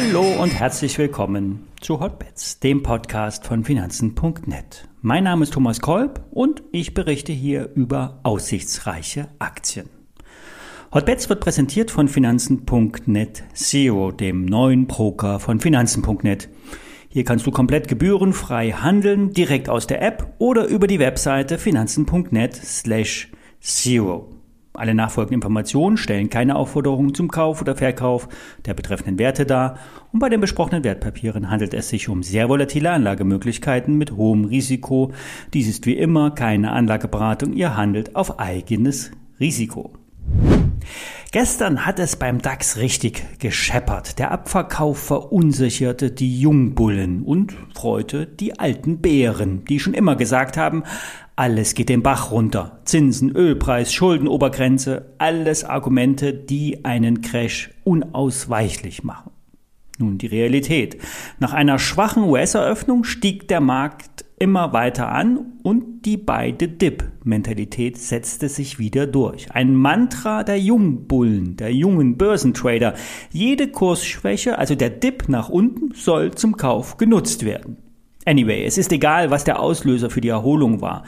Hallo und herzlich willkommen zu Hotbets, dem Podcast von Finanzen.net. Mein Name ist Thomas Kolb und ich berichte hier über aussichtsreiche Aktien. Hotbets wird präsentiert von Finanzen.net Zero, dem neuen Broker von Finanzen.net. Hier kannst du komplett gebührenfrei handeln, direkt aus der App oder über die Webseite finanzen.net slash zero. Alle nachfolgenden Informationen stellen keine Aufforderung zum Kauf oder Verkauf der betreffenden Werte dar und bei den besprochenen Wertpapieren handelt es sich um sehr volatile Anlagemöglichkeiten mit hohem Risiko. Dies ist wie immer keine Anlageberatung, ihr handelt auf eigenes Risiko. Gestern hat es beim DAX richtig gescheppert. Der Abverkauf verunsicherte die Jungbullen und freute die alten Bären, die schon immer gesagt haben, alles geht den Bach runter. Zinsen, Ölpreis, Schuldenobergrenze, alles Argumente, die einen Crash unausweichlich machen. Nun die Realität. Nach einer schwachen US-Eröffnung stieg der Markt immer weiter an und die beide Dip-Mentalität setzte sich wieder durch. Ein Mantra der Jungbullen, der jungen Börsentrader. Jede Kursschwäche, also der Dip nach unten, soll zum Kauf genutzt werden. Anyway, es ist egal, was der Auslöser für die Erholung war.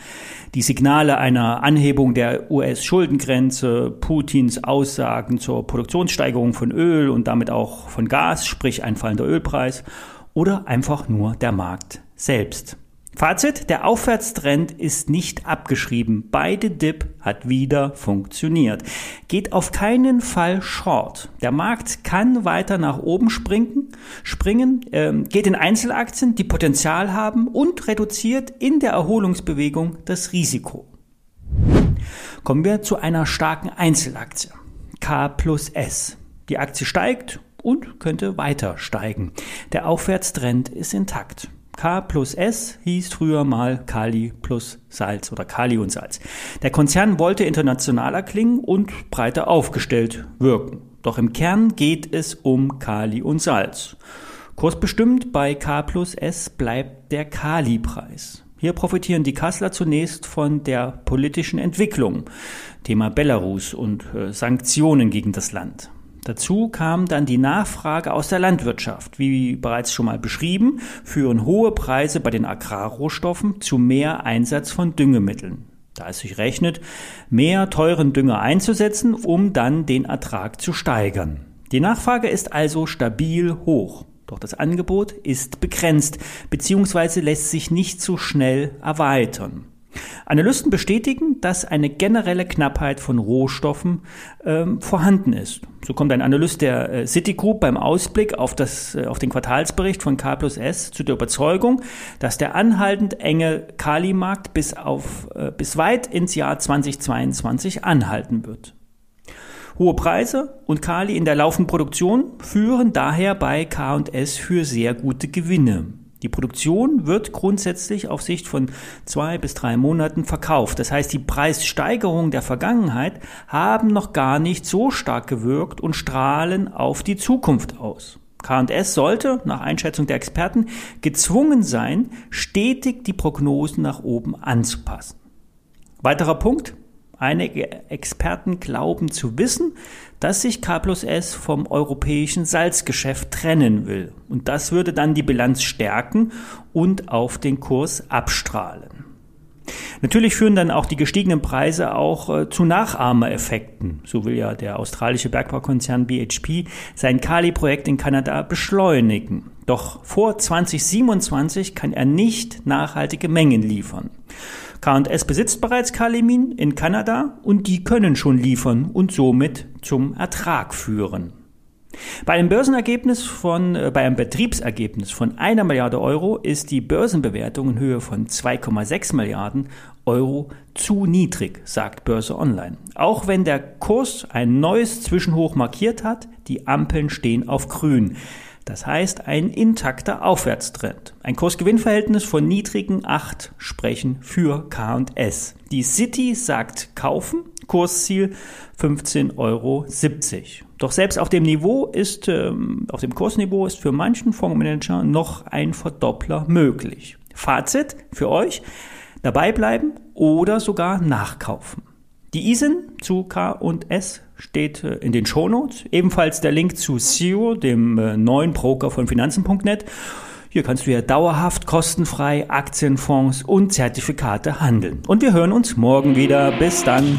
Die Signale einer Anhebung der US-Schuldengrenze, Putins Aussagen zur Produktionssteigerung von Öl und damit auch von Gas, sprich ein fallender Ölpreis, oder einfach nur der Markt selbst. Fazit, der Aufwärtstrend ist nicht abgeschrieben. Beide Dip hat wieder funktioniert. Geht auf keinen Fall short. Der Markt kann weiter nach oben springen, springen ähm, geht in Einzelaktien, die Potenzial haben und reduziert in der Erholungsbewegung das Risiko. Kommen wir zu einer starken Einzelaktie. K plus S. Die Aktie steigt und könnte weiter steigen. Der Aufwärtstrend ist intakt. K plus S hieß früher mal Kali plus Salz oder Kali und Salz. Der Konzern wollte internationaler klingen und breiter aufgestellt wirken. Doch im Kern geht es um Kali und Salz. Kursbestimmt bei K plus S bleibt der Kali-Preis. Hier profitieren die Kassler zunächst von der politischen Entwicklung, Thema Belarus und äh, Sanktionen gegen das Land. Dazu kam dann die Nachfrage aus der Landwirtschaft. Wie bereits schon mal beschrieben, führen hohe Preise bei den Agrarrohstoffen zu mehr Einsatz von Düngemitteln. Da es sich rechnet, mehr teuren Dünger einzusetzen, um dann den Ertrag zu steigern. Die Nachfrage ist also stabil hoch. Doch das Angebot ist begrenzt, beziehungsweise lässt sich nicht so schnell erweitern. Analysten bestätigen, dass eine generelle Knappheit von Rohstoffen ähm, vorhanden ist. So kommt ein Analyst der äh, Citigroup beim Ausblick auf, das, äh, auf den Quartalsbericht von K plus S zu der Überzeugung, dass der anhaltend enge Kalimarkt bis, auf, äh, bis weit ins Jahr 2022 anhalten wird. Hohe Preise und Kali in der laufenden Produktion führen daher bei K&S für sehr gute Gewinne. Die Produktion wird grundsätzlich auf Sicht von zwei bis drei Monaten verkauft. Das heißt, die Preissteigerungen der Vergangenheit haben noch gar nicht so stark gewirkt und strahlen auf die Zukunft aus. K&S sollte, nach Einschätzung der Experten, gezwungen sein, stetig die Prognosen nach oben anzupassen. Weiterer Punkt, Einige Experten glauben zu wissen, dass sich K plus S vom europäischen Salzgeschäft trennen will. Und das würde dann die Bilanz stärken und auf den Kurs abstrahlen. Natürlich führen dann auch die gestiegenen Preise auch äh, zu Nachahmereffekten. So will ja der australische Bergbaukonzern BHP sein Kali-Projekt in Kanada beschleunigen. Doch vor 2027 kann er nicht nachhaltige Mengen liefern. K&S besitzt bereits Kalimin in Kanada und die können schon liefern und somit zum Ertrag führen. Bei einem Börsenergebnis von, äh, bei einem Betriebsergebnis von einer Milliarde Euro ist die Börsenbewertung in Höhe von 2,6 Milliarden Euro zu niedrig, sagt Börse Online. Auch wenn der Kurs ein neues Zwischenhoch markiert hat, die Ampeln stehen auf grün. Das heißt ein intakter Aufwärtstrend. Ein Kursgewinnverhältnis von niedrigen 8 sprechen für K&S. Die City sagt kaufen, Kursziel 15,70 Euro. Doch selbst auf dem Niveau ist, ähm, auf dem Kursniveau ist für manchen Fondsmanager noch ein Verdoppler möglich. Fazit für euch, dabei bleiben oder sogar nachkaufen. Die ISIN zu K und S steht äh, in den Shownotes. Ebenfalls der Link zu SEO, dem äh, neuen Broker von Finanzen.net. Hier kannst du ja dauerhaft kostenfrei Aktienfonds und Zertifikate handeln. Und wir hören uns morgen wieder. Bis dann.